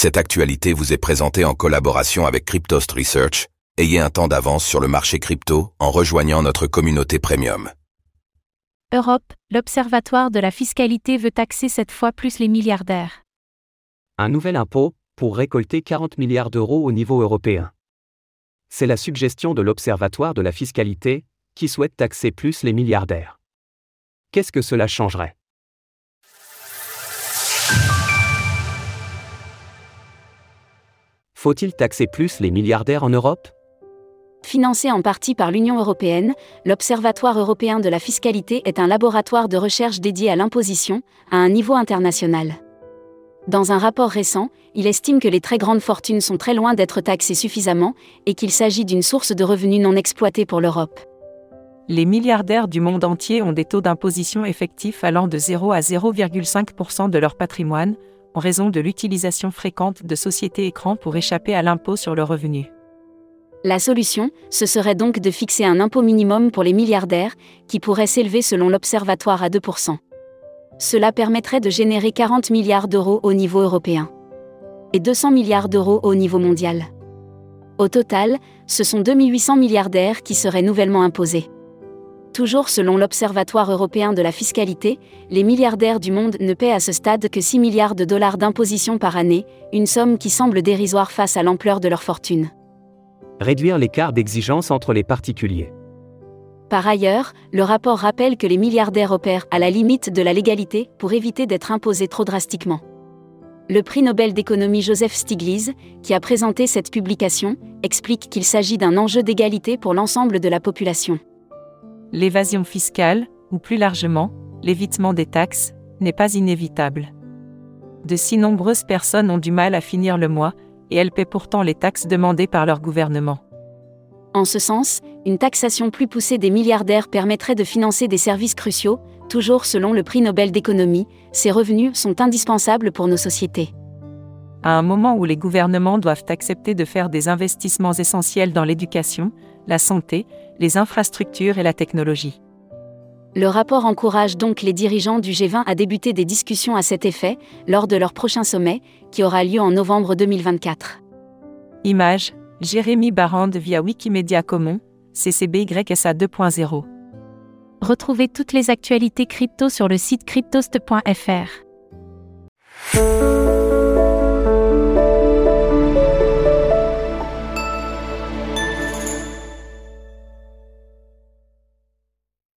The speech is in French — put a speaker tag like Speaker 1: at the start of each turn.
Speaker 1: Cette actualité vous est présentée en collaboration avec Cryptost Research. Ayez un temps d'avance sur le marché crypto en rejoignant notre communauté premium.
Speaker 2: Europe, l'Observatoire de la fiscalité veut taxer cette fois plus les milliardaires.
Speaker 3: Un nouvel impôt, pour récolter 40 milliards d'euros au niveau européen. C'est la suggestion de l'Observatoire de la fiscalité, qui souhaite taxer plus les milliardaires. Qu'est-ce que cela changerait? Faut-il taxer plus les milliardaires en Europe?
Speaker 4: Financé en partie par l'Union européenne, l'Observatoire européen de la fiscalité est un laboratoire de recherche dédié à l'imposition, à un niveau international. Dans un rapport récent, il estime que les très grandes fortunes sont très loin d'être taxées suffisamment et qu'il s'agit d'une source de revenus non exploitée pour l'Europe.
Speaker 5: Les milliardaires du monde entier ont des taux d'imposition effectifs allant de 0 à 0,5% de leur patrimoine, en raison de l'utilisation fréquente de sociétés écrans pour échapper à l'impôt sur le revenu.
Speaker 4: La solution, ce serait donc de fixer un impôt minimum pour les milliardaires, qui pourrait s'élever selon l'Observatoire à 2%. Cela permettrait de générer 40 milliards d'euros au niveau européen et 200 milliards d'euros au niveau mondial. Au total, ce sont 2800 milliardaires qui seraient nouvellement imposés. Toujours selon l'Observatoire européen de la fiscalité, les milliardaires du monde ne paient à ce stade que 6 milliards de dollars d'imposition par année, une somme qui semble dérisoire face à l'ampleur de leur fortune.
Speaker 3: Réduire l'écart d'exigence entre les particuliers.
Speaker 4: Par ailleurs, le rapport rappelle que les milliardaires opèrent à la limite de la légalité pour éviter d'être imposés trop drastiquement. Le prix Nobel d'économie Joseph Stiglitz, qui a présenté cette publication, explique qu'il s'agit d'un enjeu d'égalité pour l'ensemble de la population.
Speaker 5: L'évasion fiscale, ou plus largement, l'évitement des taxes, n'est pas inévitable. De si nombreuses personnes ont du mal à finir le mois, et elles paient pourtant les taxes demandées par leur gouvernement.
Speaker 4: En ce sens, une taxation plus poussée des milliardaires permettrait de financer des services cruciaux, toujours selon le prix Nobel d'économie, ces revenus sont indispensables pour nos sociétés.
Speaker 5: À un moment où les gouvernements doivent accepter de faire des investissements essentiels dans l'éducation, la santé, les infrastructures et la technologie.
Speaker 4: Le rapport encourage donc les dirigeants du G20 à débuter des discussions à cet effet lors de leur prochain sommet, qui aura lieu en novembre 2024.
Speaker 5: Image Jérémy Barand via Wikimedia Commons, CCBYSA 2.0.
Speaker 2: Retrouvez toutes les actualités crypto sur le site cryptost.fr.